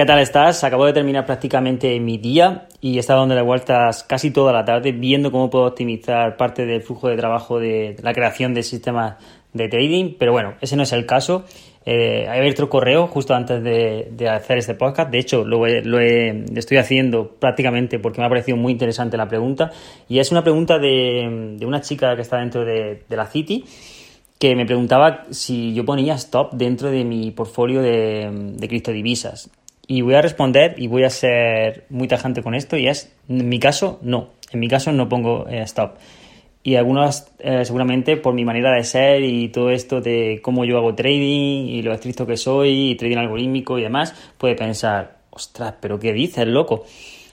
¿Qué tal estás? Acabo de terminar prácticamente mi día y he estado dándole vueltas casi toda la tarde viendo cómo puedo optimizar parte del flujo de trabajo de la creación de sistemas de trading, pero bueno, ese no es el caso. Eh, he abierto correo justo antes de, hacer este podcast. De hecho, lo, estoy haciendo prácticamente porque me ha parecido muy interesante la pregunta. Y es una pregunta de, una chica que está dentro de, la City que me preguntaba si yo ponía stop dentro de mi portfolio de, de criptodivisas. Y voy a responder y voy a ser muy tajante con esto y es, en mi caso, no. En mi caso no pongo eh, stop. Y algunos, eh, seguramente, por mi manera de ser y todo esto de cómo yo hago trading y lo estricto que soy y trading algorítmico y demás, puede pensar, ostras, pero ¿qué dices, loco?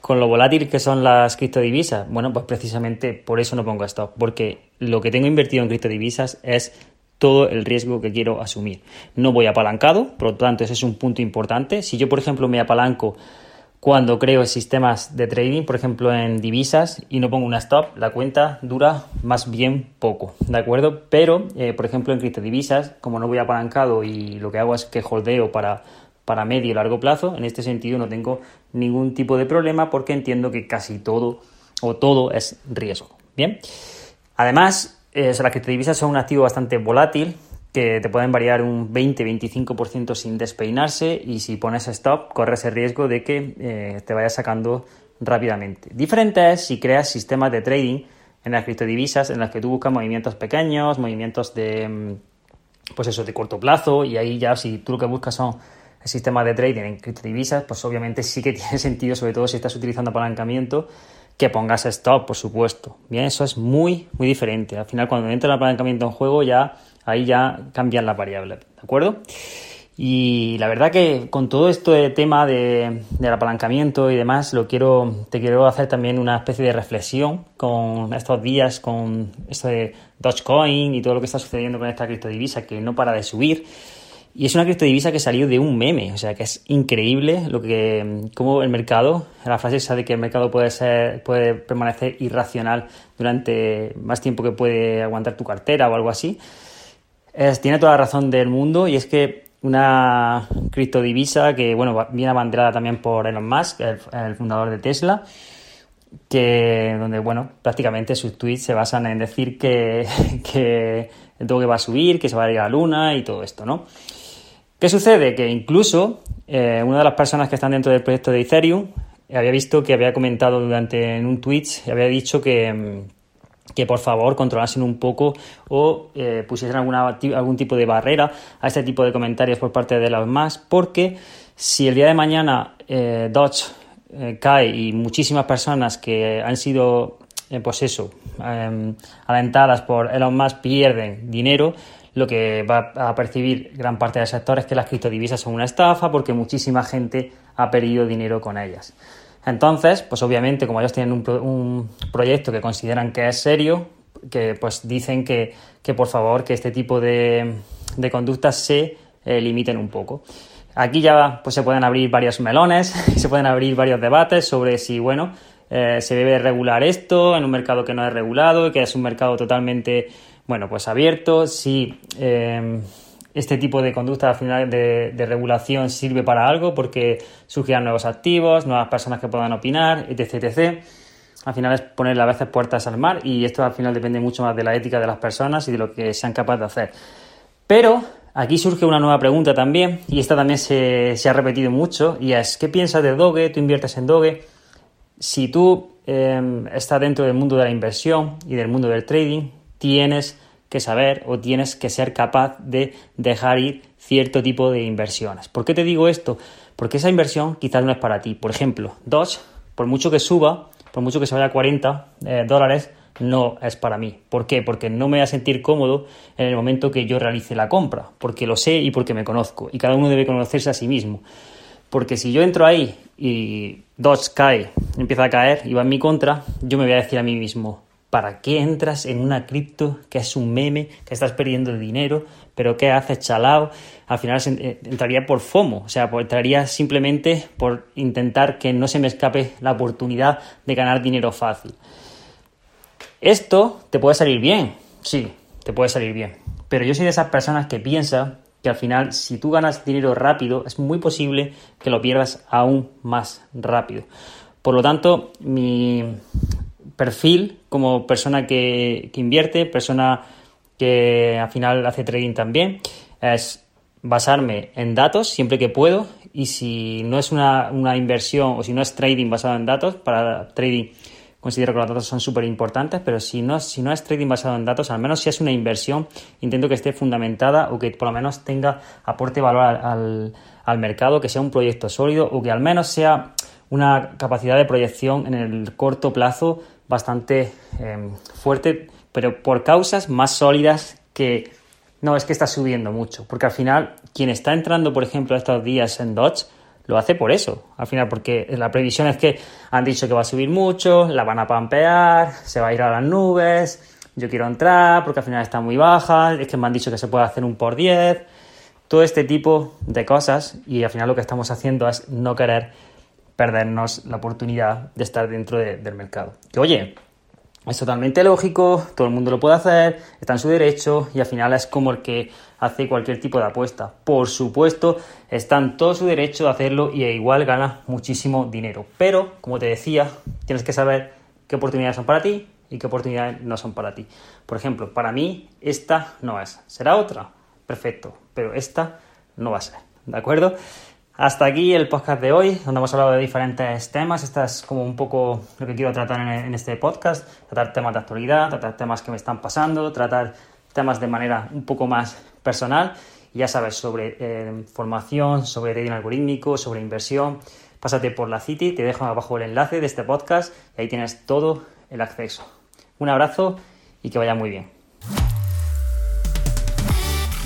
Con lo volátil que son las criptodivisas, bueno, pues precisamente por eso no pongo stop, porque lo que tengo invertido en criptodivisas es todo el riesgo que quiero asumir. No voy apalancado, por lo tanto ese es un punto importante. Si yo, por ejemplo, me apalanco cuando creo sistemas de trading, por ejemplo en divisas, y no pongo una stop, la cuenta dura más bien poco, ¿de acuerdo? Pero, eh, por ejemplo, en criptodivisas, como no voy apalancado y lo que hago es que holdeo para, para medio y largo plazo, en este sentido no tengo ningún tipo de problema porque entiendo que casi todo o todo es riesgo. Bien, además, eh, las criptodivisas son un activo bastante volátil, que te pueden variar un 20-25% sin despeinarse y si pones stop corres el riesgo de que eh, te vayas sacando rápidamente. Diferente es si creas sistemas de trading en las criptodivisas en las que tú buscas movimientos pequeños, movimientos de mm, pues eso de corto plazo y ahí ya si tú lo que buscas son sistemas de trading en criptodivisas, pues obviamente sí que tiene sentido, sobre todo si estás utilizando apalancamiento que pongas stop, por supuesto. Bien, eso es muy, muy diferente. Al final, cuando entra el apalancamiento en juego, ya ahí ya cambian las variables, ¿de acuerdo? Y la verdad que con todo esto de tema de, del apalancamiento y demás, lo quiero, te quiero hacer también una especie de reflexión con estos días, con esto de Dogecoin y todo lo que está sucediendo con esta criptodivisa que no para de subir. Y es una criptodivisa que salió de un meme, o sea que es increíble lo que, cómo el mercado, la frase esa de que el mercado puede ser, puede permanecer irracional durante más tiempo que puede aguantar tu cartera o algo así. tiene toda la razón del mundo y es que una criptodivisa que, bueno, viene abanderada también por Elon Musk, el, fundador de Tesla, que donde, bueno, prácticamente sus tweets se basan en decir que, que el que va a subir, que se va a ir a la luna y todo esto, ¿no? ¿Qué sucede? Que incluso eh, una de las personas que están dentro del proyecto de Ethereum había visto que había comentado durante en un Twitch, había dicho que, mm, que por favor controlasen un poco o eh, pusiesen algún tipo de barrera a este tipo de comentarios por parte de los más, porque si el día de mañana eh, Dodge eh, cae y muchísimas personas que han sido, pues eso, em, alentadas por Elon Musk pierden dinero, lo que va a percibir gran parte del sector es que las criptodivisas son una estafa porque muchísima gente ha perdido dinero con ellas. Entonces, pues obviamente, como ellos tienen un, proyecto que consideran que es serio, que pues dicen que, por favor que este tipo de, conductas se eh, limiten un poco. Aquí ya pues, se pueden abrir varios melones, se pueden abrir varios debates sobre si, bueno, eh, se debe regular esto en un mercado que no es regulado, que es un mercado totalmente bueno, pues abierto, si eh, este tipo de conducta al final de, regulación sirve para algo porque surgirán nuevos activos, nuevas personas que puedan opinar, etc, etc. Al final es ponerle a veces puertas al mar y esto al final depende mucho más de la ética de las personas y de lo que sean capaces de hacer. Pero aquí surge una nueva pregunta también y esta también se, ha repetido mucho y es, ¿qué piensas de Doge? ¿Tú inviertes en Doge? Si tú eh, estás dentro del mundo de la inversión y del mundo del trading, tienes que saber o tienes que ser capaz de dejar ir cierto tipo de inversiones. ¿Por qué te digo esto? Porque esa inversión quizás no es para ti. Por ejemplo, Dodge, por mucho que suba, por mucho que se vaya a 40 eh, dólares, no es para mí. ¿Por qué? Porque no me voy a sentir cómodo en el momento que yo realice la compra, porque lo sé y porque me conozco. Y cada uno debe conocerse a sí mismo. Porque si yo entro ahí y Dodge cae, empieza a caer y va en mi contra, yo me voy a decir a mí mismo, ¿Para qué entras en una cripto que es un meme, que estás perdiendo dinero, pero qué haces chalao? Al final eh, entraría por FOMO, o sea, pues entraría simplemente por intentar que no se me escape la oportunidad de ganar dinero fácil. Esto te puede salir bien, sí, te puede salir bien, pero yo soy de esas personas que piensa que al final si tú ganas dinero rápido es muy posible que lo pierdas aún más rápido. Por lo tanto, mi perfil como persona que, invierte, persona que al final hace trading también, es basarme en datos siempre que puedo y si no es una, inversión o si no es trading basado en datos, para trading considero que los datos son súper importantes, pero si no, si no es trading basado en datos, al menos si es una inversión, intento que esté fundamentada o que por lo menos tenga aporte valor al, al mercado, que sea un proyecto sólido o que al menos sea una capacidad de proyección en el corto plazo bastante em, fuerte, pero por causas más sólidas que no es que está subiendo mucho, porque al final quien está entrando, por ejemplo, estos días en Dodge, lo hace por eso, al final, porque la previsión es que han dicho que va a subir mucho, la van a pampear, se va a ir a las nubes, yo quiero entrar porque al final está muy baja, es que me han dicho que se puede hacer un por 10, todo este tipo de cosas y al final lo que estamos haciendo es no querer perdernos la oportunidad de estar dentro del mercado. Que oye, es totalmente lógico, todo el mundo lo puede hacer, está en su derecho y al final es como el que hace cualquier tipo de apuesta. Por supuesto, está en todo su derecho de hacerlo y igual gana muchísimo dinero. Pero, como te decía, tienes que saber qué oportunidades son para ti y qué oportunidades no son para ti. Por ejemplo, para mí esta no es. ¿Será otra? Perfecto, pero esta no va a ser. ¿De acuerdo? Hasta aquí el podcast de hoy, donde hemos hablado de diferentes temas. Esta es como un poco lo que quiero tratar en, este podcast, tratar temas de actualidad, tratar temas que me están pasando, tratar temas de manera un poco más personal. ya sabes, sobre eh, formación, sobre trading algorítmico, sobre inversión. Pásate por la City, te dejo abajo el enlace de este podcast y ahí tienes todo el acceso. Un abrazo y que vaya muy bien.